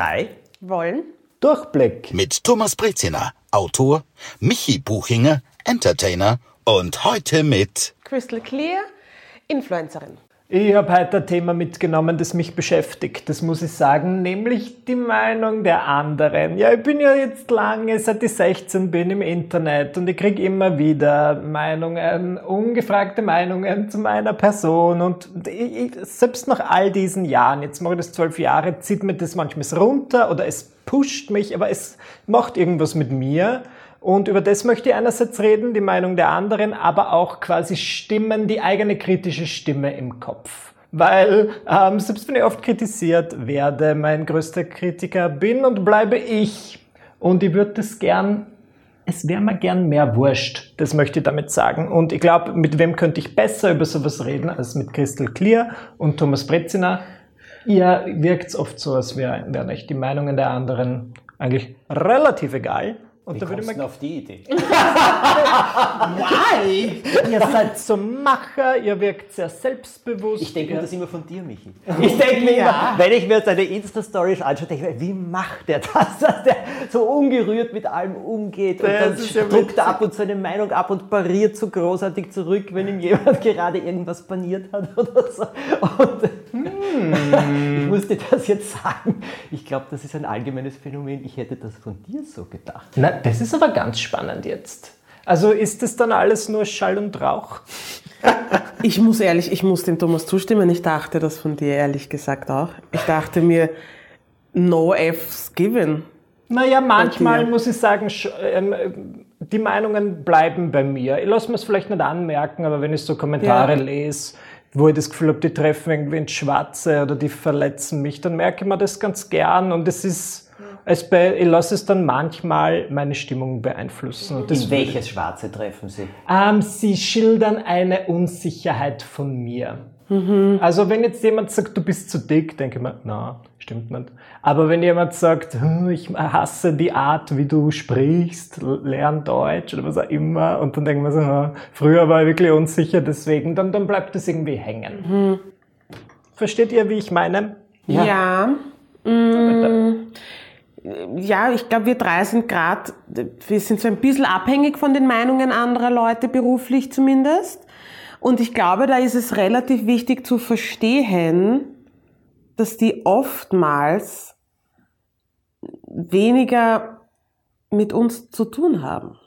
drei. Wollen. Durchblick. Mit Thomas Breziner, Autor, Michi Buchinger, Entertainer und heute mit Crystal Clear, Influencerin. Ich habe heute ein Thema mitgenommen, das mich beschäftigt, das muss ich sagen, nämlich die Meinung der anderen. Ja, ich bin ja jetzt lange, seit ich 16 bin im Internet und ich kriege immer wieder Meinungen, ungefragte Meinungen zu meiner Person und ich, selbst nach all diesen Jahren, jetzt mache ich das zwölf Jahre, zieht mir das manchmal runter oder es pusht mich, aber es macht irgendwas mit mir. Und über das möchte ich einerseits reden, die Meinung der anderen, aber auch quasi Stimmen, die eigene kritische Stimme im Kopf. Weil ähm, selbst wenn ich oft kritisiert werde, mein größter Kritiker bin und bleibe ich. Und ich würde das gern, es wäre mir gern mehr wurscht, das möchte ich damit sagen. Und ich glaube, mit wem könnte ich besser über sowas reden als mit Crystal Clear und Thomas Brezina. Ihr wirkt oft so, als wären euch die Meinungen der anderen eigentlich relativ egal. Und Wie da würde man auf die Idee. Why? ihr seid so Macher, ihr wirkt sehr selbstbewusst. Ich denke mir das immer von dir, Michi. Ich denke mir immer, wenn ich mir seine Insta-Stories anschaue, denke ich mir, wie macht der das, dass der so ungerührt mit allem umgeht und das dann druckt ja ab und seine Meinung ab und pariert so großartig zurück, wenn ihm jemand gerade irgendwas paniert hat oder so. Und hm. ich muss dir das jetzt sagen. Ich glaube, das ist ein allgemeines Phänomen. Ich hätte das von dir so gedacht. Na, das ist aber ganz spannend jetzt. Also ist das dann alles nur Schall und Rauch? Ich muss ehrlich, ich muss dem Thomas zustimmen. Ich dachte das von dir ehrlich gesagt auch. Ich dachte mir, no F's given. Naja, manchmal muss ich sagen, ähm, die Meinungen bleiben bei mir. Ich lasse mir es vielleicht nicht anmerken, aber wenn ich so Kommentare ja. lese, wo ich das Gefühl habe, die treffen irgendwie ins Schwarze oder die verletzen mich, dann merke ich mir das ganz gern und es ist es bei, ich lasse es dann manchmal meine Stimmung beeinflussen. In welches Schwarze treffen Sie? Ähm, Sie schildern eine Unsicherheit von mir. Mhm. Also wenn jetzt jemand sagt, du bist zu dick, denke ich mir, na, stimmt nicht. Aber wenn jemand sagt, hm, ich hasse die Art, wie du sprichst, lern Deutsch oder was auch immer, und dann denken wir so, na, früher war ich wirklich unsicher, deswegen, dann, dann bleibt das irgendwie hängen. Mhm. Versteht ihr, wie ich meine? Ja. ja. Mmh ja, ich glaube, wir drei sind gerade, wir sind so ein bisschen abhängig von den Meinungen anderer Leute, beruflich zumindest. Und ich glaube, da ist es relativ wichtig zu verstehen, dass die oftmals weniger mit uns zu tun haben.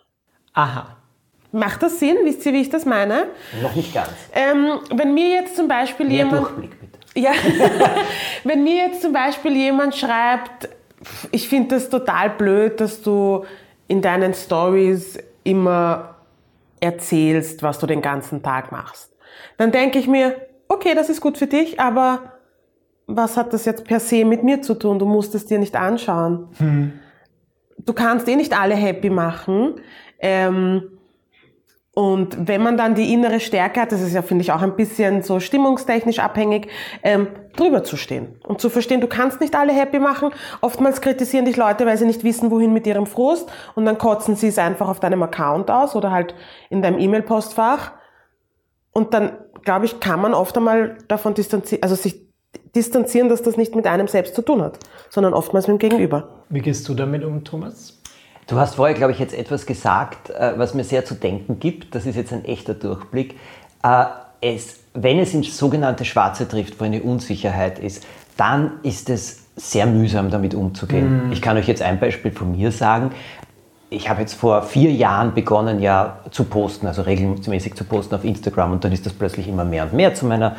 Aha. Macht das Sinn? Wisst ihr, wie ich das meine? Noch nicht ganz. Ähm, wenn mir jetzt zum Beispiel Mehr jemand... Durchblick, bitte. Ja, wenn mir jetzt zum Beispiel jemand schreibt, ich finde das total blöd, dass du in deinen Stories immer erzählst, was du den ganzen Tag machst. Dann denke ich mir, okay, das ist gut für dich, aber was hat das jetzt per se mit mir zu tun? Du musst es dir nicht anschauen. Hm. Du kannst eh nicht alle happy machen. Ähm, und wenn man dann die innere Stärke hat, das ist ja, finde ich, auch ein bisschen so stimmungstechnisch abhängig, ähm, drüber zu stehen und zu verstehen, du kannst nicht alle happy machen. Oftmals kritisieren dich Leute, weil sie nicht wissen, wohin mit ihrem Frust und dann kotzen sie es einfach auf deinem Account aus oder halt in deinem E-Mail-Postfach. Und dann, glaube ich, kann man oft einmal davon distanzieren, also sich distanzieren, dass das nicht mit einem selbst zu tun hat, sondern oftmals mit dem Gegenüber. Wie gehst du damit um, Thomas? Du hast vorher, glaube ich, jetzt etwas gesagt, äh, was mir sehr zu denken gibt. Das ist jetzt ein echter Durchblick. Äh, es, wenn es ins sogenannte Schwarze trifft, wo eine Unsicherheit ist, dann ist es sehr mühsam, damit umzugehen. Mm. Ich kann euch jetzt ein Beispiel von mir sagen. Ich habe jetzt vor vier Jahren begonnen, ja zu posten, also regelmäßig zu posten auf Instagram und dann ist das plötzlich immer mehr und mehr zu meiner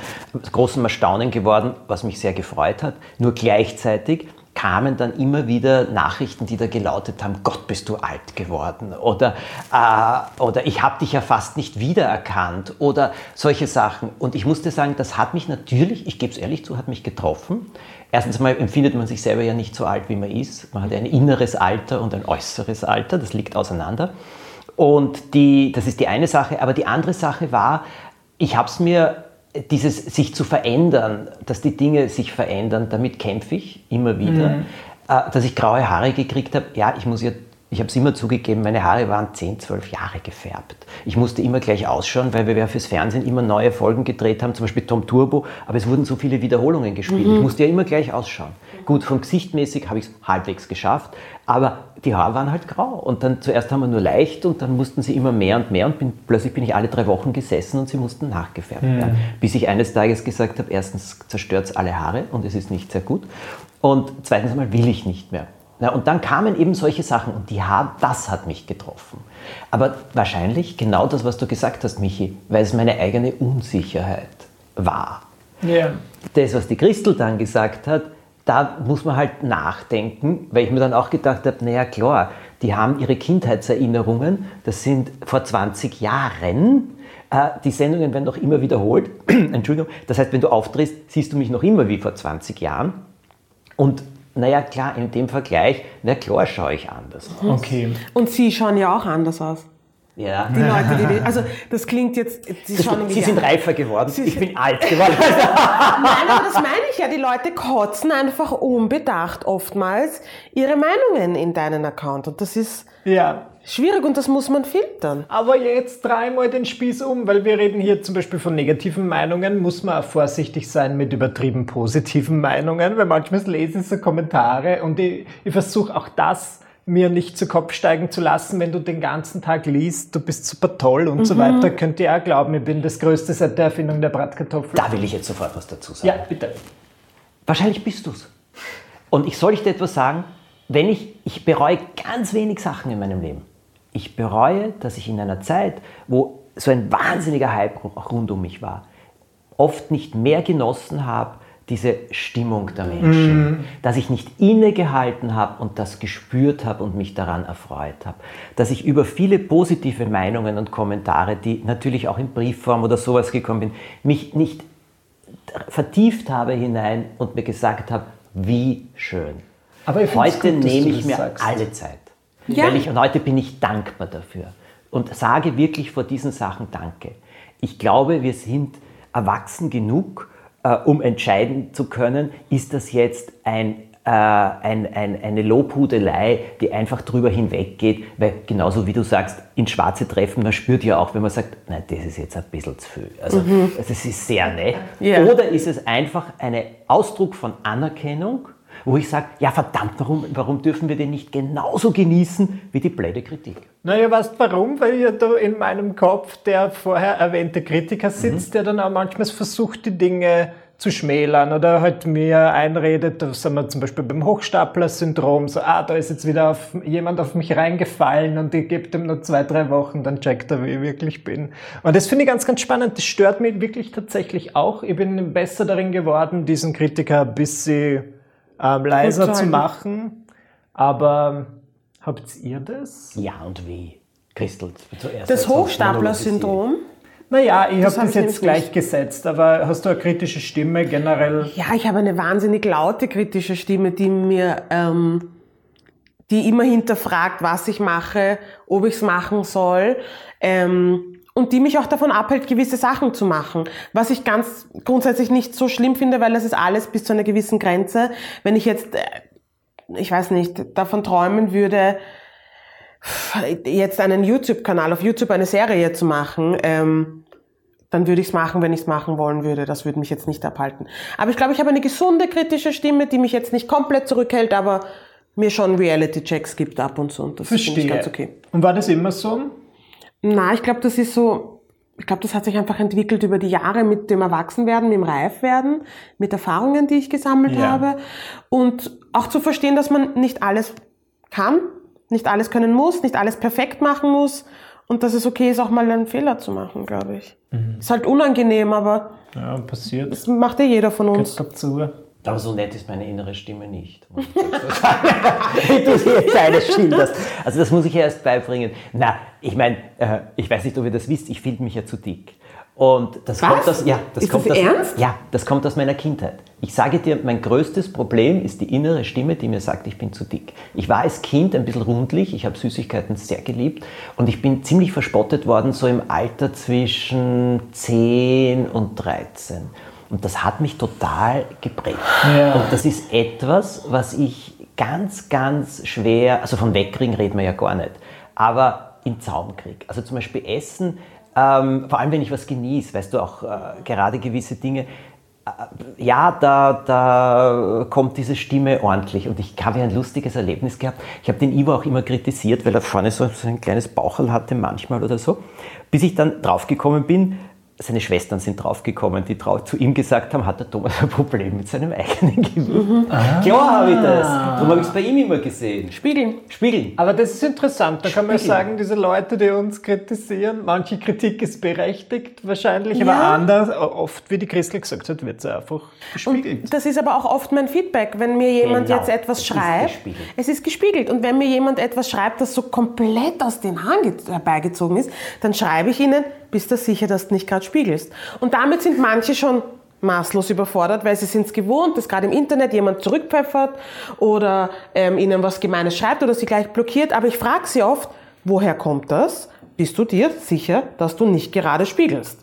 großen Erstaunen geworden, was mich sehr gefreut hat. Nur gleichzeitig kamen dann immer wieder Nachrichten, die da gelautet haben, Gott, bist du alt geworden oder, äh, oder ich habe dich ja fast nicht wiedererkannt oder solche Sachen. Und ich musste sagen, das hat mich natürlich, ich gebe es ehrlich zu, hat mich getroffen. Erstens mal empfindet man sich selber ja nicht so alt, wie man ist. Man hat ein inneres Alter und ein äußeres Alter, das liegt auseinander. Und die, das ist die eine Sache. Aber die andere Sache war, ich habe es mir dieses sich zu verändern, dass die Dinge sich verändern, damit kämpfe ich immer wieder. Mhm. Äh, dass ich graue Haare gekriegt habe, ja, ich muss ja Ich habe es immer zugegeben, meine Haare waren 10, 12 Jahre gefärbt. Ich musste immer gleich ausschauen, weil wir fürs Fernsehen immer neue Folgen gedreht haben, zum Beispiel Tom Turbo, aber es wurden so viele Wiederholungen gespielt. Ich musste ja immer gleich ausschauen. Gut, vom Gesichtmäßig habe ich es halbwegs geschafft, aber die Haare waren halt grau. Und dann zuerst haben wir nur leicht und dann mussten sie immer mehr und mehr und bin, plötzlich bin ich alle drei Wochen gesessen und sie mussten nachgefärbt werden. Bis ich eines Tages gesagt habe, erstens zerstört es alle Haare und es ist nicht sehr gut. Und zweitens einmal will ich nicht mehr. Na, und dann kamen eben solche Sachen und die haben, das hat mich getroffen. Aber wahrscheinlich genau das, was du gesagt hast, Michi, weil es meine eigene Unsicherheit war. Ja. Das, was die Christel dann gesagt hat, da muss man halt nachdenken, weil ich mir dann auch gedacht habe, naja klar, die haben ihre Kindheitserinnerungen, das sind vor 20 Jahren, äh, die Sendungen werden noch immer wiederholt, Entschuldigung, das heißt, wenn du auftrittst, siehst du mich noch immer wie vor 20 Jahren und naja klar, in dem Vergleich, na klar schaue ich anders aus. Okay. Und sie schauen ja auch anders aus. Ja. Die Leute, die, also das klingt jetzt, sie Das, Sie sind an. reifer geworden, Sie ich sind- bin alt geworden. Nein, aber das meine ich ja. Die Leute kotzen einfach unbedacht oftmals ihre Meinungen in deinen Account. Und das ist Ja. Schwierig und das muss man filtern. Aber jetzt dreimal den Spieß um, weil wir reden hier zum Beispiel von negativen Meinungen, muss man auch vorsichtig sein mit übertrieben positiven Meinungen, weil manchmal lese ich so Kommentare und ich, ich versuche auch das mir nicht zu Kopf steigen zu lassen, wenn du den ganzen Tag liest, du bist super toll und so weiter, könnt ihr auch glauben, ich bin das Größte seit der Erfindung der Bratkartoffel. Da will ich jetzt sofort was dazu sagen. Ja, bitte. Wahrscheinlich bist du's. Und ich soll ich dir etwas sagen, wenn ich, ich bereue ganz wenig Sachen in meinem Leben. Ich bereue, dass ich in einer Zeit, wo so ein wahnsinniger Hype rund um mich war, oft nicht mehr genossen habe, diese Stimmung der Menschen, dass ich nicht innegehalten habe und das gespürt habe und mich daran erfreut habe, dass ich über viele positive Meinungen und Kommentare, die natürlich auch in Briefform oder sowas gekommen bin, mich nicht vertieft habe hinein und mir gesagt habe, wie schön. Heute gut, nehme ich mir sagst. alle Zeit. Ja. Weil ich, und heute bin ich dankbar dafür. Und sage wirklich vor diesen Sachen Danke. Ich glaube, wir sind erwachsen genug, äh, um entscheiden zu können, ist das jetzt ein, äh, ein, ein, eine Lobhudelei, die einfach drüber hinweggeht, weil genauso wie du sagst, ins Schwarze treffen, man spürt ja auch, wenn man sagt, nein, das ist jetzt ein bisschen zu viel. Also das ist sehr nett. Ja. Oder ist es einfach ein Ausdruck von Anerkennung, wo ich sage, ja verdammt, warum, warum dürfen wir den nicht genauso genießen wie die blöde Kritik? Naja, weißt warum? Weil ja da in meinem Kopf der vorher erwähnte Kritiker sitzt, der dann auch manchmal versucht, die Dinge zu schmälern oder halt mir einredet, da sind wir zum Beispiel beim Hochstapler-Syndrom, so, ah, da ist jetzt wieder auf, jemand auf mich reingefallen und ich gebe dem nur zwei, drei Wochen, dann checkt er, wie ich wirklich bin. Und das finde ich ganz, ganz spannend. Das stört mich wirklich tatsächlich auch. Ich bin besser darin geworden, diesen Kritiker ein bisschen ähm, leiser zu machen. Aber habt ihr das? Ja und wie? Christel, zuerst. Das Hochstapler-Syndrom. Naja, ich habe hab das jetzt nämlich gleichgesetzt, aber hast du eine kritische Stimme generell? Ja, ich habe eine wahnsinnig laute kritische Stimme, die mir, ähm, die immer hinterfragt, was ich mache, ob ich es machen soll. Ähm, und die mich auch davon abhält, gewisse Sachen zu machen. Was ich ganz grundsätzlich nicht so schlimm finde, weil das ist alles bis zu einer gewissen Grenze. Wenn ich jetzt, äh, ich weiß nicht, davon träumen würde, jetzt einen YouTube-Kanal, auf YouTube eine Serie zu machen, ähm, dann würde ich es machen, wenn ich es machen wollen würde. Das würde mich jetzt nicht abhalten. Aber ich glaube, ich habe eine gesunde kritische Stimme, die mich jetzt nicht komplett zurückhält, aber mir schon Reality-Checks gibt ab und zu. Und das finde ich ganz okay. Und war das immer so? Na, ich glaube, das ist so, ich glaube, das hat sich einfach entwickelt über die Jahre mit dem Erwachsenwerden, mit dem Reifwerden, mit Erfahrungen, die ich gesammelt Ja. habe. Und auch zu verstehen, dass man nicht alles kann, nicht alles können muss, nicht alles perfekt machen muss. Und dass es okay ist, auch mal einen Fehler zu machen, glaube ich. Ist halt unangenehm, aber Ja, passiert. das macht ja jeder von uns. Gehört dazu. Aber so nett ist meine innere Stimme nicht. Wie du sie jetzt alles schilderst. Also das muss ich ja erst beibringen. Na, ich meine, äh, ich weiß nicht, ob ihr das wisst, ich finde mich ja zu dick. Und das Was? kommt aus, ja, das Ist kommt das aus, ernst? Ja, das kommt aus meiner Kindheit. Ich sage dir, mein größtes Problem ist die innere Stimme, die mir sagt, ich bin zu dick. Ich war als Kind ein bisschen rundlich, ich habe Süßigkeiten sehr geliebt und ich bin ziemlich verspottet worden, so im Alter zwischen 10 und 13. Und das hat mich total geprägt. Ja. Und das ist etwas, was ich ganz, ganz schwer, also von wegkriegen reden wir ja gar nicht, aber in Zaum kriege. Also zum Beispiel Essen, ähm, vor allem wenn ich was genieße, weißt du auch äh, gerade gewisse Dinge, äh, ja, da, da kommt diese Stimme ordentlich. Und ich habe ja ein lustiges Erlebnis gehabt. Ich habe den Ivo auch immer kritisiert, weil er vorne so, so ein kleines Baucherl hatte manchmal oder so. Bis ich dann draufgekommen bin, seine Schwestern sind draufgekommen, die zu ihm gesagt haben, hat der Thomas ein Problem mit seinem eigenen Gewicht. Mhm. Ah. Klar habe ich das. Darum habe ich es bei ihm immer gesehen. Spiegeln. Spiegeln. Aber das ist interessant. Da kann man sagen, diese Leute, die uns kritisieren, manche Kritik ist berechtigt wahrscheinlich, ja. aber anders, oft, wie die Christel gesagt hat, wird es einfach gespiegelt. Und das ist aber auch oft mein Feedback, wenn mir jemand genau. jetzt etwas es schreibt. Ist es ist gespiegelt. Und wenn mir jemand etwas schreibt, das so komplett aus den Haaren herbeigezogen ist, dann schreibe ich ihnen, bist du sicher, dass du nicht gerade spiegelst. Und damit sind manche schon maßlos überfordert, weil sie sind es gewohnt, dass gerade im Internet jemand zurückpfeffert oder ähm, ihnen was Gemeines schreibt oder sie gleich blockiert. Aber ich frage sie oft, woher kommt das? Bist du dir sicher, dass du nicht gerade spiegelst?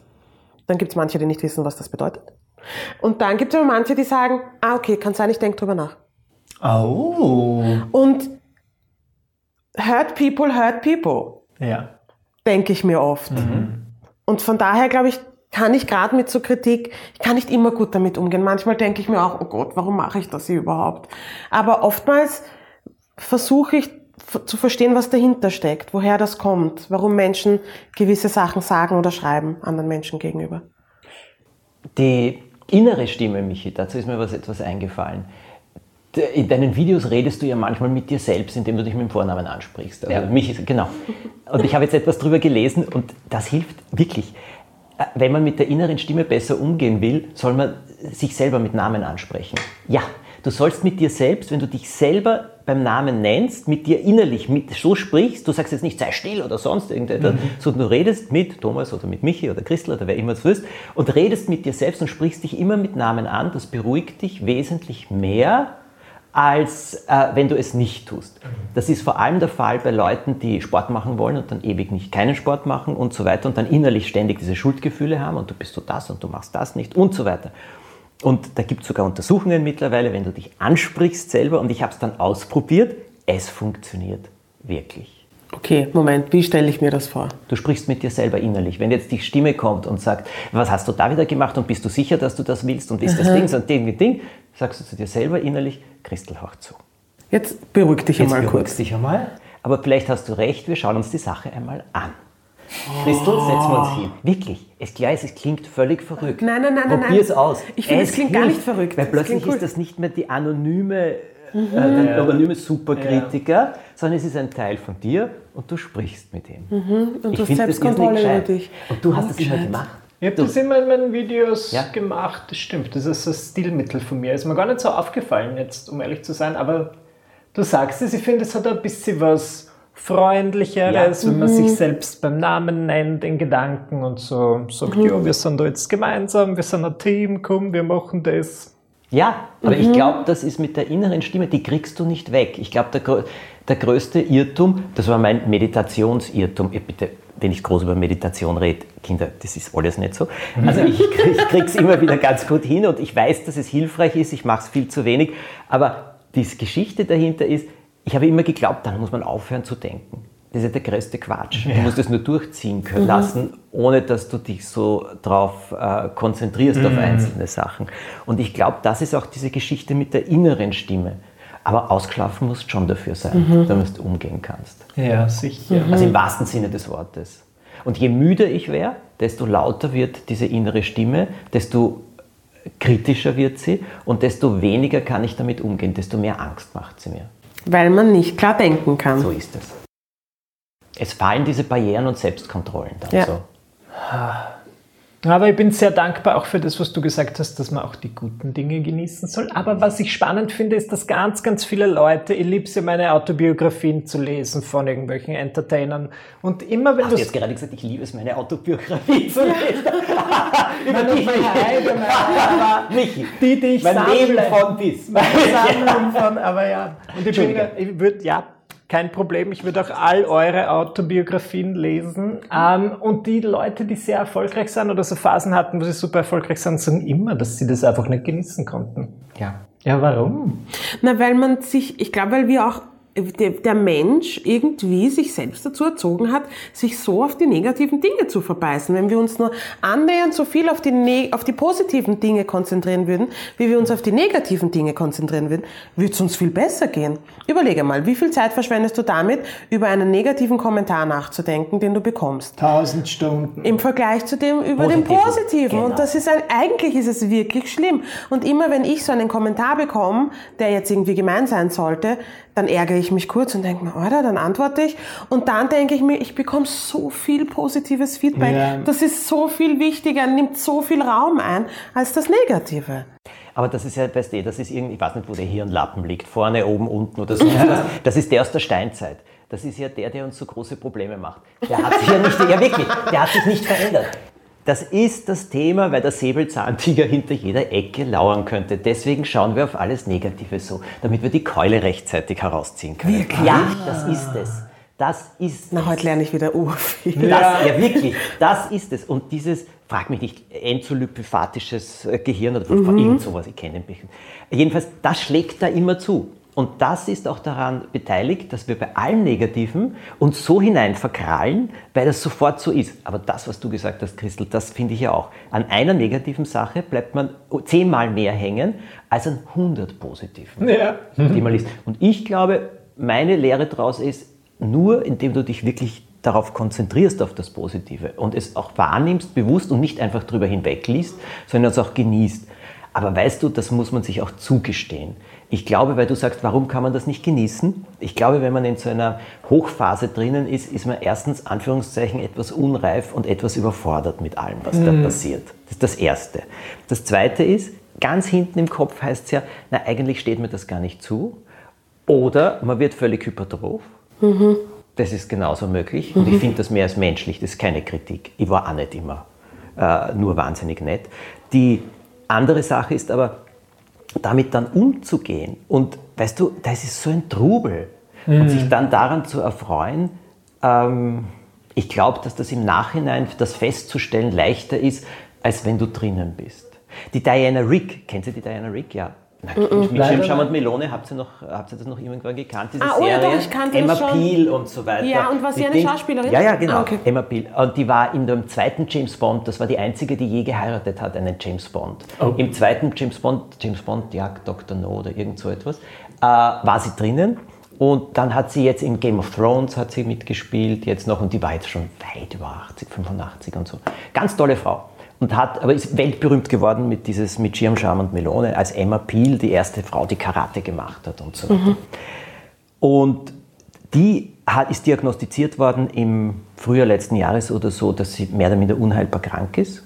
Dann gibt es manche, die nicht wissen, was das bedeutet. Und dann gibt es aber manche, die sagen, ah okay, kann sein, ich denke drüber nach. Oh. Und hurt people, hurt people. Ja. Denke ich mir oft. Mhm. Und von daher glaube ich, kann ich gerade mit so Kritik, ich kann nicht immer gut damit umgehen. Manchmal denke ich mir auch, oh Gott, warum mache ich das hier überhaupt? Aber oftmals versuche ich zu verstehen, was dahinter steckt, woher das kommt, warum Menschen gewisse Sachen sagen oder schreiben anderen Menschen gegenüber. Die innere Stimme, Michi, dazu ist mir was etwas eingefallen. In deinen Videos redest du ja manchmal mit dir selbst, indem du dich mit dem Vornamen ansprichst. Also ja. mich, genau. Und ich habe jetzt etwas darüber gelesen und das hilft wirklich. Äh, wenn man mit der inneren Stimme besser umgehen will, soll man sich selber mit Namen ansprechen. Ja, du sollst mit dir selbst, wenn du dich selber beim Namen nennst, mit dir innerlich mit, so sprichst, du sagst jetzt nicht, sei still oder sonst irgendetwas, mhm. sondern du redest mit Thomas oder mit Michi oder Christel oder wer immer es wirst und redest mit dir selbst und sprichst dich immer mit Namen an. Das beruhigt dich wesentlich mehr, als äh, wenn du es nicht tust. Das ist vor allem der Fall bei Leuten, die Sport machen wollen und dann ewig nicht keinen Sport machen und so weiter und dann innerlich ständig diese Schuldgefühle haben und du bist so das und du machst das nicht und so weiter. Und da gibt es sogar Untersuchungen mittlerweile, wenn du dich ansprichst selber und ich habe es dann ausprobiert, es funktioniert wirklich. Okay, Moment, wie stelle ich mir das vor? Du sprichst mit dir selber innerlich. Wenn jetzt die Stimme kommt und sagt, was hast du da wieder gemacht und bist du sicher, dass du das willst und ist das Ding und Ding und Ding, sagst du zu dir selber innerlich, Christel, hör zu. Jetzt beruhig dich einmal kurz. Jetzt dich einmal. Aber vielleicht hast du recht, wir schauen uns die Sache einmal an. Oh. Christel, setzen wir uns hin. Wirklich. Es, klar ist, es klingt völlig verrückt. Nein, nein, nein, Probier nein. es aus. Ich finde, es klingt gar nicht verrückt. Weil plötzlich cool. ist das nicht mehr die anonyme mhm. äh, der anonyme Superkritiker, ja. sondern es ist ein Teil von dir und du sprichst mit ihm. Mhm. Und du hast Selbstkontrolle über dich. Und du hast das immer gemacht. Ich habe das immer in meinen Videos ja? gemacht, das stimmt. Das ist ein Stilmittel von mir. Ist mir gar nicht so aufgefallen, jetzt, um ehrlich zu sein, aber du sagst es, ich finde, es hat ein bisschen was Freundlicheres, ja. wenn man mhm. sich selbst beim Namen nennt, in Gedanken und so sagt, mhm. ja, wir sind da jetzt gemeinsam, wir sind ein Team, komm, wir machen das. Ja, aber mhm. ich glaube, das ist mit der inneren Stimme, die kriegst du nicht weg. Ich glaube, der, der größte Irrtum, das war mein Meditationsirrtum, bitte, wenn ich groß über Meditation rede, Kinder, das ist alles nicht so. Also ich, ich krieg's immer wieder ganz gut hin und ich weiß, dass es hilfreich ist, ich mache es viel zu wenig, aber die Geschichte dahinter ist, ich habe immer geglaubt, dann muss man aufhören zu denken. Das ist ja der größte Quatsch. Ja. Du musst es nur durchziehen können, mhm. lassen, ohne dass du dich so darauf äh, konzentrierst, mhm. auf einzelne Sachen. Und ich glaube, das ist auch diese Geschichte mit der inneren Stimme. Aber ausgeschlafen musst schon dafür sein, mhm. damit du umgehen kannst. Ja, sicher. Also im wahrsten Sinne des Wortes. Und je müder ich wäre, desto lauter wird diese innere Stimme, desto kritischer wird sie und desto weniger kann ich damit umgehen, desto mehr Angst macht sie mir. Weil man nicht klar denken kann. So ist es es fallen diese Barrieren und Selbstkontrollen dann ja. so. Aber ich bin sehr dankbar auch für das, was du gesagt hast, dass man auch die guten Dinge genießen soll. Aber was ich spannend finde, ist, dass ganz, ganz viele Leute, ich liebe es ja, meine Autobiografien zu lesen von irgendwelchen Entertainern. Und immer wenn du... jetzt gerade gesagt, ich liebe es, meine Autobiografie zu lesen. Über dich, Michi. Die, die ich mein sammle. Leben von bis. Meine Sammlung von, aber ja. Und ich, bin, ich würde, ja, kein Problem. Ich würde auch all eure Autobiografien lesen. Ähm, und die Leute, die sehr erfolgreich sind oder so Phasen hatten, wo sie super erfolgreich sind, sagen immer, dass sie das einfach nicht genießen konnten. Ja. Ja, warum? Na, weil man sich, ich glaube, weil wir auch der, Mensch irgendwie sich selbst dazu erzogen hat, sich so auf die negativen Dinge zu verbeißen. Wenn wir uns nur annähernd so viel auf die, ne auf die positiven Dinge konzentrieren würden, wie wir uns auf die negativen Dinge konzentrieren würden, würde es uns viel besser gehen. Überlege mal, wie viel Zeit verschwendest du damit, über einen negativen Kommentar nachzudenken, den du bekommst? Tausend Stunden. Im Vergleich zu dem über den Positiven. positiven. Genau. Und das ist ein, eigentlich ist es wirklich schlimm. Und immer wenn ich so einen Kommentar bekomme, der jetzt irgendwie gemein sein sollte, dann ärgere ich mich kurz und denke mir, oder? Dann antworte ich. Und dann denke ich mir, ich bekomme so viel positives Feedback. Ja. Das ist so viel wichtiger, nimmt so viel Raum ein als das Negative. Aber das ist ja, weißt du, das ist irgendwie, ich weiß nicht, wo der Hirnlappen liegt, vorne, oben, unten oder so. Das, das ist der aus der Steinzeit. Das ist ja der, der uns so große Probleme macht. Der hat sich ja nicht, ja wirklich, der hat sich nicht verändert. Das ist das Thema, weil der Säbelzahntiger hinter jeder Ecke lauern könnte. Deswegen schauen wir auf alles Negative so, damit wir die Keule rechtzeitig herausziehen können. Wirklich? Ja, das ist es. Das ist Na, heute lerne ich wieder urviel. das, ja. wirklich, das ist es. Und dieses, frag mich nicht, enzolyphyphatisches äh, Gehirn oder irgend sowas, ich kenne mich. Jedenfalls, das schlägt da immer zu. Und das ist auch daran beteiligt, dass wir bei allem Negativen uns so hinein verkrallen, weil das sofort so ist. Aber das, was du gesagt hast, Christel, das finde ich ja auch. An einer negativen Sache bleibt man zehnmal mehr hängen als an 100 positiven, Ja. die man liest. Und ich glaube, meine Lehre daraus ist, nur indem du dich wirklich darauf konzentrierst, auf das Positive und es auch wahrnimmst, bewusst und nicht einfach drüber hinwegliest, sondern es auch genießt. Aber weißt du, das muss man sich auch zugestehen. Ich glaube, weil du sagst, warum kann man das nicht genießen? Ich glaube, wenn man in so einer Hochphase drinnen ist, ist man erstens, Anführungszeichen, etwas unreif und etwas überfordert mit allem, was da passiert. Das ist das Erste. Das Zweite ist, ganz hinten im Kopf heißt es ja, na, eigentlich steht mir das gar nicht zu. Oder man wird völlig hypertroph. Das ist genauso möglich. Und ich finde das mehr als menschlich, das ist keine Kritik. Ich war auch nicht immer äh, nur wahnsinnig nett. Die andere Sache ist aber, damit dann umzugehen. Und weißt du, das ist so ein Trubel. Und sich dann daran zu erfreuen, ähm, ich glaube, dass das im Nachhinein, das festzustellen, leichter ist, als wenn du drinnen bist. Die Diana Rick, kennt ihr die Diana Rick? Ja. Na, Mit Schirmscham nein. und Melone, habt ihr, noch, habt ihr das noch irgendwann gekannt, diese Ah, oh ja, Serie? doch, ich kannte Emma das schon. Peel und so weiter. Ja, und war sie eine Schauspielerin? Ja, ja, genau. Ah, okay. Emma Peel. Und die war in dem zweiten James Bond, das war die einzige, die je geheiratet hat, einen James Bond. Oh. Im zweiten James Bond, James Bond jagt Dr. No oder irgend so etwas, äh, war sie drinnen. Und dann hat sie jetzt in Game of Thrones hat sie mitgespielt, jetzt noch, und die war jetzt schon weit über 80, 85 und so. Ganz tolle Frau. Und hat, aber ist weltberühmt geworden mit dieses, mit Schirmscham und Melone, als Emma Peel, die erste Frau, die Karate gemacht hat und so weiter. Und die hat, ist diagnostiziert worden im Frühjahr letzten Jahres oder so, dass sie mehr oder minder unheilbar krank ist.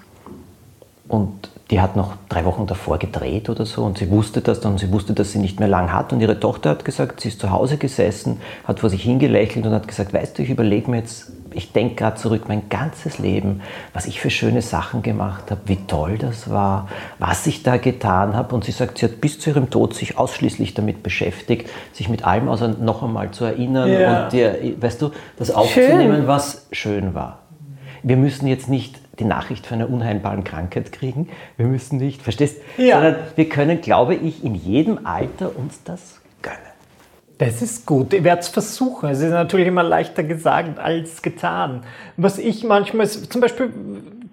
Und die hat noch drei Wochen davor gedreht oder so und sie wusste das dann, sie wusste, dass sie nicht mehr lang hat und ihre Tochter hat gesagt, sie ist zu Hause gesessen, hat vor sich hingelächelt und hat gesagt, weißt du, ich überlege mir jetzt, ich denke gerade zurück, mein ganzes Leben, was ich für schöne Sachen gemacht habe, wie toll das war, was ich da getan habe und sie sagt, sie hat bis zu ihrem Tod sich ausschließlich damit beschäftigt, sich mit allem außer noch einmal zu erinnern Ja. und dir, weißt du, das aufzunehmen, was schön war. Wir müssen jetzt nicht die Nachricht von einer unheilbaren Krankheit kriegen. Wir müssen nicht, verstehst? Ja. Sondern wir können, glaube ich, in jedem Alter uns das gönnen. Das ist gut. Ich werde es versuchen. Es ist natürlich immer leichter gesagt als getan. Was ich manchmal, zum Beispiel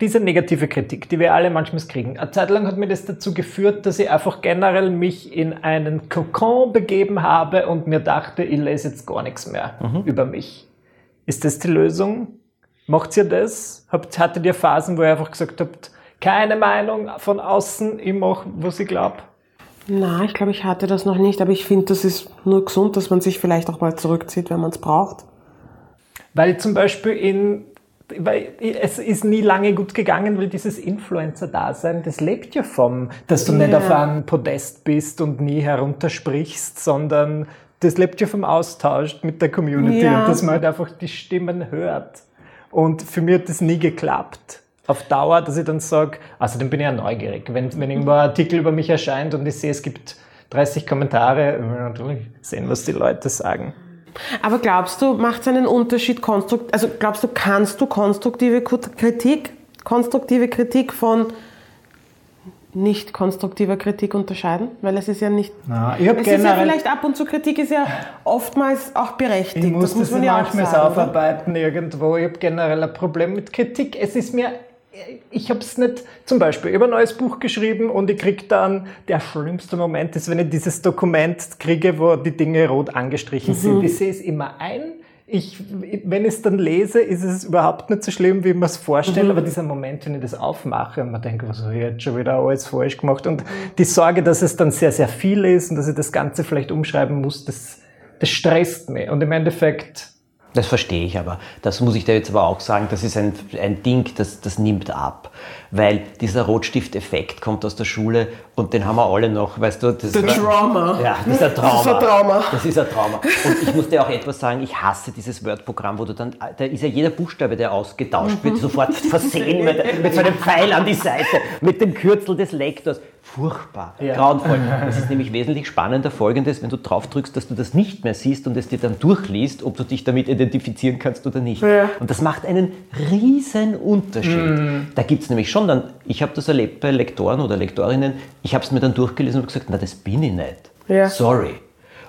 diese negative Kritik, die wir alle manchmal kriegen. Eine Zeit lang hat mir das dazu geführt, dass ich einfach generell mich in einen Kokon begeben habe und mir dachte, ich lese jetzt gar nichts mehr über mich. Ist das die Lösung? Macht ihr das? Habt, hattet ihr Phasen, wo ihr einfach gesagt habt, keine Meinung von außen, ich mache, was ich glaube? Na, ich glaube, ich hatte das noch nicht, aber ich finde, das ist nur gesund, dass man sich vielleicht auch mal zurückzieht, wenn man es braucht. Weil zum Beispiel in, weil es ist nie lange gut gegangen, weil dieses Influencer-Dasein, das lebt ja vom, dass du nicht Ja. auf einem Podest bist und nie heruntersprichst, sondern das lebt ja vom Austausch mit der Community Ja. und dass man halt einfach die Stimmen hört. Und für mich hat das nie geklappt. Auf Dauer, dass ich dann sage, außerdem bin ich ja neugierig. Wenn, wenn irgendwo ein Artikel über mich erscheint und ich sehe, es gibt 30 Kommentare, will ich natürlich sehen, was die Leute sagen. Aber glaubst du, macht es einen Unterschied, konstrukt, also glaubst du, kannst du konstruktive Kritik, konstruktive Kritik von nicht konstruktiver Kritik unterscheiden? Weil es ist ja nicht. Na, ich es ist ja vielleicht ab und zu Kritik ist ja oftmals auch berechtigt. Ich muss das muss das man ja auch manchmal sagen. oder? aufarbeiten irgendwo. Ich habe generell ein Problem mit Kritik. Es ist mir, ich habe es nicht, zum Beispiel, habe ein neues Buch geschrieben und ich kriege dann, der schlimmste Moment ist, wenn ich dieses Dokument kriege, wo die Dinge rot angestrichen Mhm. sind. Ich sehe es immer ein. Ich, wenn ich es dann lese, ist es überhaupt nicht so schlimm, wie ich mir es vorstelle. Mhm. Aber dieser Moment, wenn ich das aufmache und man denkt, was habe ich jetzt schon wieder alles falsch gemacht? Und die Sorge, dass es dann sehr, sehr viel ist und dass ich das Ganze vielleicht umschreiben muss, das, das stresst mich. Und im Endeffekt, Das verstehe ich aber. Das muss ich dir jetzt aber auch sagen, das ist ein, ein Ding, das, das nimmt ab. Weil dieser Rotstifteffekt kommt aus der Schule und den haben wir alle noch, weißt du. Das The Trauma. Ja, das ist ein Trauma. Das ist ein Trauma. Das ist ein Trauma. Und ich muss dir auch etwas sagen, ich hasse dieses Word-Programm, wo du dann, da ist ja jeder Buchstabe, der ausgetauscht wird, sofort versehen mit, mit so einem Pfeil an die Seite, mit dem Kürzel des Lektors. Furchtbar, Ja. grauenvoll. Es ist nämlich wesentlich spannender folgendes, wenn du drauf drückst, dass du das nicht mehr siehst und es dir dann durchliest, ob du dich damit identifizieren kannst oder nicht. Ja. Und das macht einen riesen Unterschied. Da gibt es nämlich schon dann, ich habe das erlebt bei Lektoren oder Lektorinnen, ich habe es mir dann durchgelesen und gesagt, na das bin ich nicht. Ja. Sorry.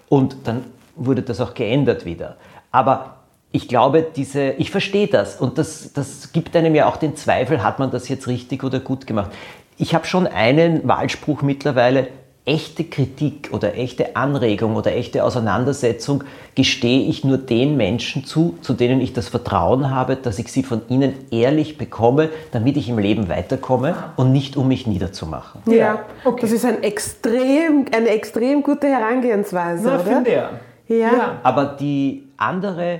Und dann wurde das auch geändert wieder. Aber ich glaube, diese, ich verstehe das und das, das gibt einem ja auch den Zweifel, hat man das jetzt richtig oder gut gemacht. Ich habe schon einen Wahlspruch mittlerweile, echte Kritik oder echte Anregung oder echte Auseinandersetzung gestehe ich nur den Menschen zu, zu denen ich das Vertrauen habe, dass ich sie von ihnen ehrlich bekomme, damit ich im Leben weiterkomme und nicht um mich niederzumachen. Ja, okay. das ist ein extrem, eine extrem gute Herangehensweise, na, oder? finde ich. Ja. Ja. Aber die andere,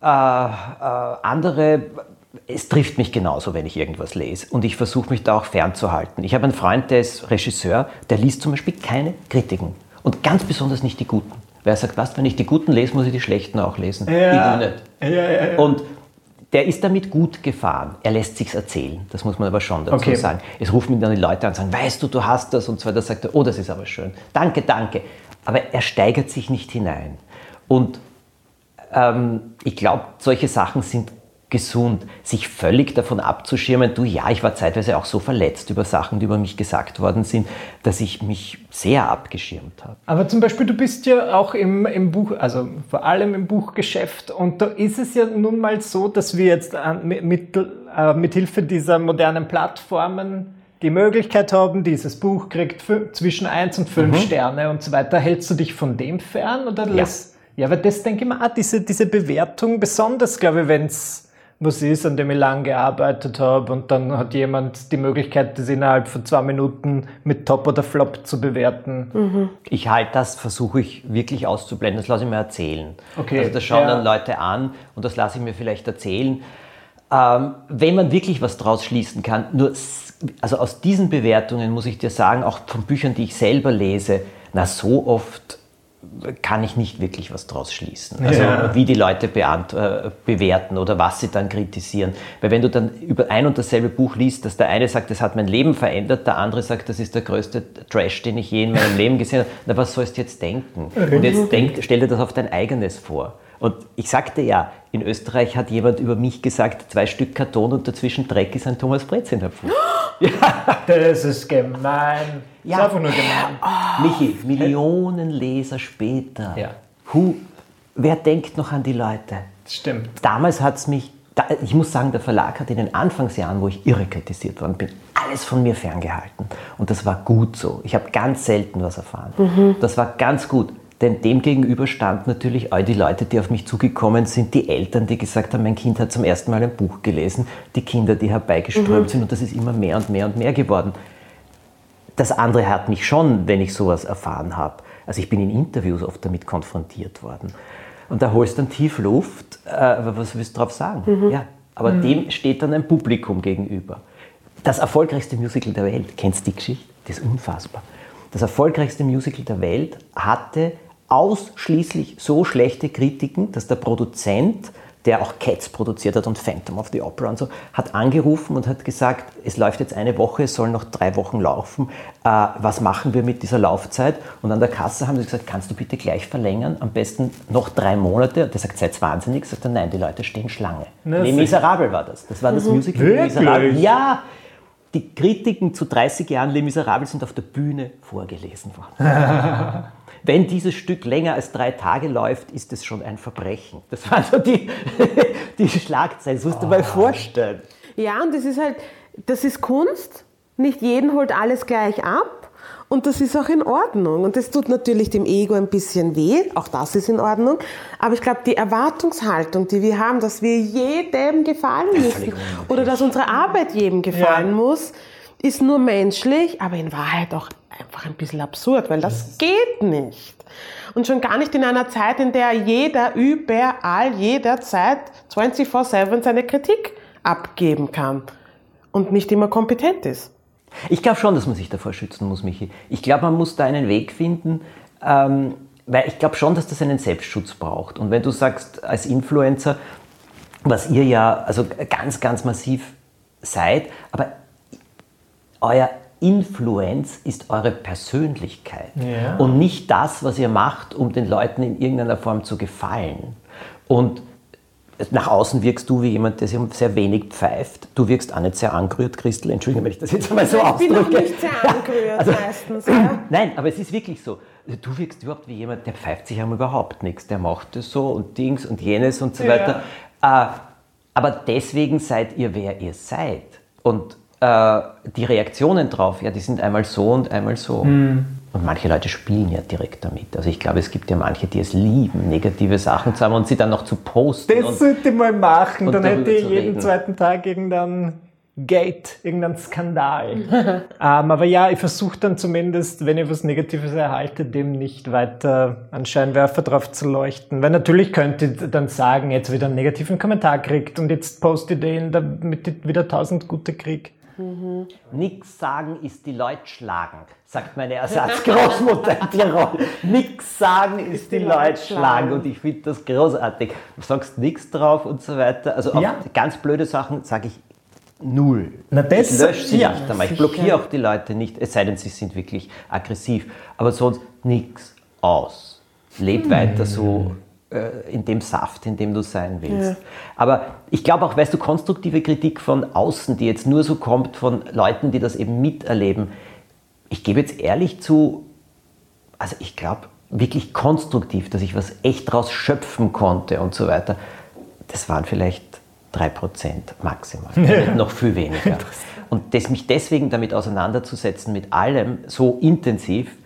äh, äh, andere, es trifft mich genauso, wenn ich irgendwas lese. Und ich versuche mich da auch fernzuhalten. Ich habe einen Freund, der ist Regisseur, der liest zum Beispiel keine Kritiken. Und ganz besonders nicht die guten. Wer sagt, was, wenn ich die guten lese, muss ich die schlechten auch lesen. Ja. Ich nicht. Ja, ja, ja. Und der ist damit gut gefahren. Er lässt sich's erzählen. Das muss man aber schon dazu Okay. sagen. Es rufen ihn dann die Leute an und sagen, weißt du, du hast das und so weiter. sagt er, oh, das ist aber schön. Danke, danke. Aber er steigert sich nicht hinein. Und ähm, ich glaube, solche Sachen sind gesund, sich völlig davon abzuschirmen, du ja, ich war zeitweise auch so verletzt über Sachen, die über mich gesagt worden sind, dass ich mich sehr abgeschirmt habe. Aber zum Beispiel, du bist ja auch im, im Buch, also vor allem im Buchgeschäft und da ist es ja nun mal so, dass wir jetzt an, mit, mit, äh, mit Hilfe dieser modernen Plattformen die Möglichkeit haben, dieses Buch kriegt zwischen 1 und 5 Sterne und so weiter. Hältst du dich von dem fern? Oder lässt, ja, weil das denke ich mir, ah, diese, diese Bewertung, besonders glaube ich, wenn es was ist, an dem ich lang gearbeitet habe und dann hat jemand die Möglichkeit, das innerhalb von zwei Minuten mit Top oder Flop zu bewerten. Ich halte das, versuche ich wirklich auszublenden, das lasse ich mir erzählen. Okay, Also das schauen ja. dann Leute an und das lasse ich mir vielleicht erzählen. Ähm, wenn man wirklich was draus schließen kann, nur, also aus diesen Bewertungen muss ich dir sagen, auch von Büchern, die ich selber lese, na so oft kann ich nicht wirklich was draus schließen. Also Ja. wie die Leute äh, bewerten oder was sie dann kritisieren. Weil wenn du dann über ein und dasselbe Buch liest, dass der eine sagt, das hat mein Leben verändert, der andere sagt, das ist der größte Trash, den ich je in meinem Leben gesehen habe, na was sollst du jetzt denken? Und jetzt denk, stell dir das auf dein eigenes vor. Und ich sagte ja, in Österreich hat jemand über mich gesagt, zwei Stück Karton und dazwischen Dreck ist ein Thomas Pretz in der Fuß. Das ist gemein. Ja. Das ist einfach nur gemein. Michi, Millionen Leser später. Ja. Hu, wer denkt noch an die Leute? Das stimmt. Damals hat es mich, da, ich muss sagen, der Verlag hat in den Anfangsjahren, wo ich irre kritisiert worden bin, alles von mir ferngehalten. Und das war gut so. Ich habe ganz selten was erfahren. Das war ganz gut. Denn dem gegenüber stand natürlich all die Leute, die auf mich zugekommen sind, die Eltern, die gesagt haben, mein Kind hat zum ersten Mal ein Buch gelesen, die Kinder, die herbeigeströmt sind und das ist immer mehr und mehr und mehr geworden. Das andere hat mich schon, wenn ich sowas erfahren habe. Also ich bin in Interviews oft damit konfrontiert worden. Und da holst du dann tief Luft, äh, was willst du drauf sagen? Ja, aber dem steht dann ein Publikum gegenüber. Das erfolgreichste Musical der Welt, kennst du die Geschichte? Das ist unfassbar. Das erfolgreichste Musical der Welt hatte ausschließlich so schlechte Kritiken, dass der Produzent, der auch Cats produziert hat und Phantom of the Opera und so, hat angerufen und hat gesagt, es läuft jetzt eine Woche, es soll noch drei Wochen laufen. Äh, was machen wir mit dieser Laufzeit? Und an der Kasse haben sie gesagt, kannst du bitte gleich verlängern, am besten noch drei Monate. Und der sagt, seid wahnsinnig. Sagt er, nein, die Leute stehen Schlange. Na, Les sicher. Miserables war das. Das war das Musical Les Wirklich? Miserables. Ja, die Kritiken zu 30 Jahren Les Miserables sind auf der Bühne vorgelesen worden. Wenn dieses Stück länger als drei Tage läuft, ist es schon ein Verbrechen. Das waren so die, die Schlagzeilen. Das musst du Ah. mal vorstellen. Ja, und das ist halt, das ist Kunst. Nicht jeden holt alles gleich ab. Und das ist auch in Ordnung. Und das tut natürlich dem Ego ein bisschen weh. Auch das ist in Ordnung. Aber ich glaube, die Erwartungshaltung, die wir haben, dass wir jedem gefallen müssen oder dass unsere Arbeit jedem gefallen Ja. muss, ist nur menschlich, aber in Wahrheit auch einfach ein bisschen absurd, weil das geht nicht. Und schon gar nicht in einer Zeit, in der jeder überall, jederzeit 24-7 seine Kritik abgeben kann und nicht immer kompetent ist. Ich glaube schon, dass man sich davor schützen muss, Michi. Ich glaube, man muss da einen Weg finden, ähm, weil ich glaube schon, dass das einen Selbstschutz braucht. Und wenn du sagst, als Influencer, was ihr ja also ganz, ganz massiv seid, aber euer Influence ist eure Persönlichkeit Ja. und nicht das, was ihr macht, um den Leuten in irgendeiner Form zu gefallen. Und nach außen wirkst du wie jemand, der sehr- sehr wenig pfeift. Du wirkst auch nicht sehr angerührt, Christel. Entschuldige, wenn ich das jetzt einmal so Ich bin auch ausdrücke. nicht sehr angerührt Also- meistens. Ja. Nein, aber es ist wirklich so. Du wirkst überhaupt wie jemand, der pfeift sich um überhaupt nichts. Der macht das so und Dings und jenes und so weiter. Äh, aber deswegen seid ihr, wer ihr seid. Und äh, die Reaktionen drauf, ja, die sind einmal so und einmal so. Hm. Und manche Leute spielen ja direkt damit. Also ich glaube, es gibt ja manche, die es lieben, negative Sachen zu haben und sie dann noch zu posten. Das sollte ich mal machen, dann hätte ich jeden zweiten Tag irgendeinen Gate, irgendeinen Skandal. ähm, aber ja, ich versuche dann zumindest, wenn ich was Negatives erhalte, dem nicht weiter einen Scheinwerfer drauf zu leuchten. Weil natürlich könnte ich dann sagen, jetzt wieder einen negativen Kommentar kriegt und jetzt poste ich den, damit ich wieder tausend gute krieg. Nix sagen ist die Leute schlagen, sagt meine Ersatzgroßmutter in Tirol. Nix sagen ist die Leute schlagen und ich finde das großartig. Du sagst nichts drauf und so weiter. Also Ja. ganz blöde Sachen sage ich null. Na, das- ich lösche sie ja, nicht einmal. Ich blockiere auch die Leute nicht, es sei denn, sie sind wirklich aggressiv. Aber sonst nichts aus. Leb weiter so in dem Saft, in dem du sein willst. Aber ich glaube auch, weißt du, konstruktive Kritik von außen, die jetzt nur so kommt von Leuten, die das eben miterleben. Ich gebe jetzt ehrlich zu, also ich glaube wirklich konstruktiv, dass ich was echt draus schöpfen konnte und so weiter. Das waren vielleicht 3% maximal, noch viel weniger. Und das, mich deswegen damit auseinanderzusetzen, mit allem so intensiv,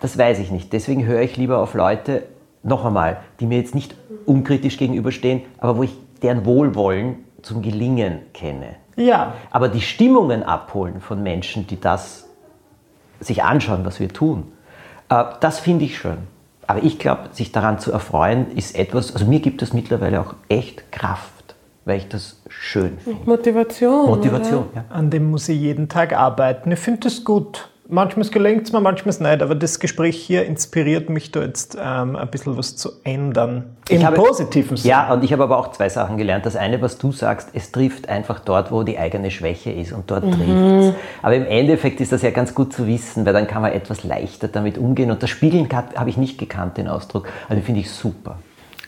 das weiß ich nicht. Deswegen höre ich lieber auf Leute, noch einmal, die mir jetzt nicht unkritisch gegenüberstehen, aber wo ich deren Wohlwollen zum Gelingen kenne. Ja, Aber die Stimmungen abholen von Menschen, die das sich anschauen, was wir tun, äh, das finde ich schön. Aber ich glaube, sich daran zu erfreuen, ist etwas, also mir gibt es mittlerweile auch echt Kraft, weil ich das schön finde. Motivation. Motivation, ja. an dem muss ich jeden Tag arbeiten. Ich finde das gut. Manchmal gelingt es mir, manchmal nicht, aber das Gespräch hier inspiriert mich da jetzt ähm, ein bisschen was zu ändern. Im habe- positiven Sinne. Ja, und ich habe aber auch zwei Sachen gelernt. Das eine, was du sagst, es trifft einfach dort, wo die eigene Schwäche ist und dort trifft es. Aber im Endeffekt ist das ja ganz gut zu wissen, weil dann kann man etwas leichter damit umgehen. Und das Spiegeln habe ich nicht gekannt, den Ausdruck. Also finde ich super.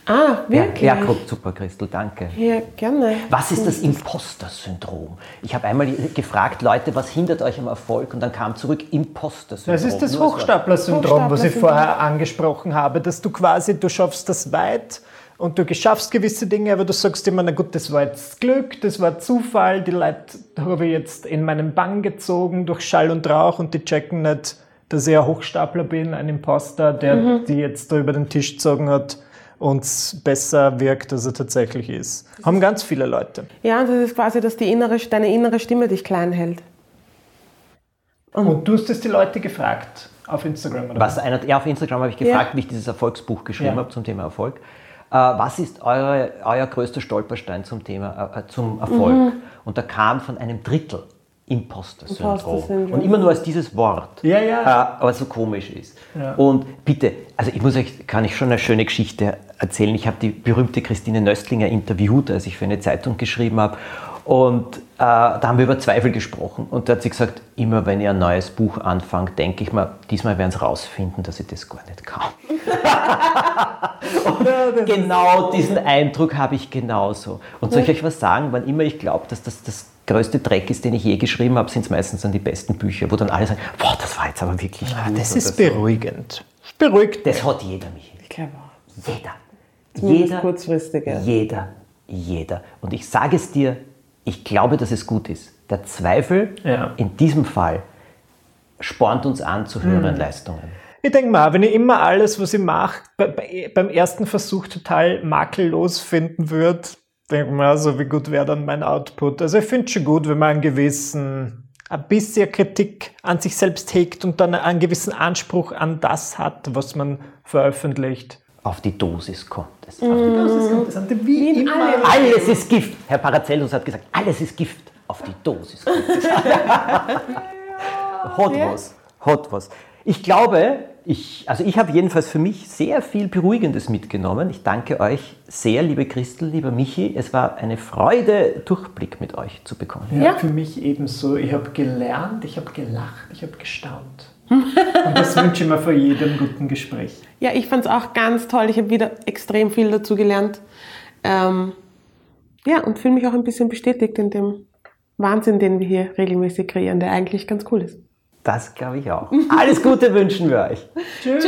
Ah, wirklich? Ja, ja gut, super, Christel, danke. Ja, gerne. Was ist das Imposter-Syndrom? Ich habe einmal gefragt, Leute, was hindert euch am Erfolg? Und dann kam zurück Imposter-Syndrom. Das ist das. Hochstapler-Syndrom, was ich vorher angesprochen habe, dass du quasi, du schaffst das weit und du schaffst gewisse Dinge, aber du sagst immer, na gut, das war jetzt Glück, das war Zufall, die Leute habe ich jetzt in meinen Bann gezogen durch Schall und Rauch und die checken nicht, dass ich ein Hochstapler bin, ein Imposter, der Mhm. die jetzt da über den Tisch gezogen hat und besser wirkt, als er tatsächlich ist. Haben ganz viele Leute. Ja, und das ist quasi, dass die innere, deine innere Stimme dich klein hält. Und du hast es die Leute gefragt auf Instagram, oder? Was einer, ja, auf Instagram habe ich gefragt, Ja. wie ich dieses Erfolgsbuch geschrieben Ja. habe zum Thema Erfolg. Äh, was ist eure, euer größter Stolperstein zum Thema äh, zum Erfolg? Mhm. Und da kam von einem Drittel Imposter-Syndrom. Imposter-Syndrom. Und immer nur als dieses Wort. Ja, ja. Äh, aber so komisch ist. Ja. Und bitte, also ich muss euch, kann ich schon eine schöne Geschichte erzählen. Ich habe die berühmte Christine Nöstlinger interviewt, als ich für eine Zeitung geschrieben habe. Und äh, da haben wir über Zweifel gesprochen. Und da hat sie gesagt, immer wenn ihr ein neues Buch anfangt, denke ich mir, diesmal werden sie rausfinden, dass ich das gar nicht kann. genau diesen Eindruck habe ich genauso. Und soll ich euch was sagen, wann immer ich glaube, dass das, das größte Dreck ist, den ich je geschrieben habe, sind es meistens dann die besten Bücher, wo dann alle sagen, boah, das war jetzt aber wirklich Ah, gut. das ist so. beruhigend. Das beruhigt Das hat jeder, Michael. Ich glaube auch. Jeder. Zumindest Jeder, kurzfristig, ja. jeder, jeder. Und ich sage es dir, ich glaube, dass es gut ist. Der Zweifel Ja. in diesem Fall spornt uns an zu höheren Hm. Leistungen. Ich denke mal, wenn ich immer alles, was ich mache, bei, bei, beim ersten Versuch total makellos finden würde, denke mir, also wie gut wäre dann mein Output? Also ich finde es schon gut, wenn man einen gewissen, ein bisschen Kritik an sich selbst hegt und dann einen gewissen Anspruch an das hat, was man veröffentlicht. Auf die Dosis kommt es. Das ist interessant, wie immer. Alles ist Gift. Herr Paracelsus hat gesagt, alles ist Gift. Auf die Dosis kommt es. Hot was. Hot was. Ich glaube, ich, also ich habe jedenfalls für mich sehr viel Beruhigendes mitgenommen. Ich danke euch sehr, liebe Christel, lieber Michi. Es war eine Freude, Durchblick mit euch zu bekommen. Ja, Ja. für mich ebenso. Ich habe gelernt, ich habe gelacht, ich habe gestaunt. und das wünsche ich mir vor jedem guten Gespräch. Ja, ich fand es auch ganz toll. Ich habe wieder extrem viel dazu gelernt. Ähm, ja, und fühle mich auch ein bisschen bestätigt in dem Wahnsinn, den wir hier regelmäßig kreieren, der eigentlich ganz cool ist. Das glaube ich auch. Alles Gute wünschen wir euch. Tschüss!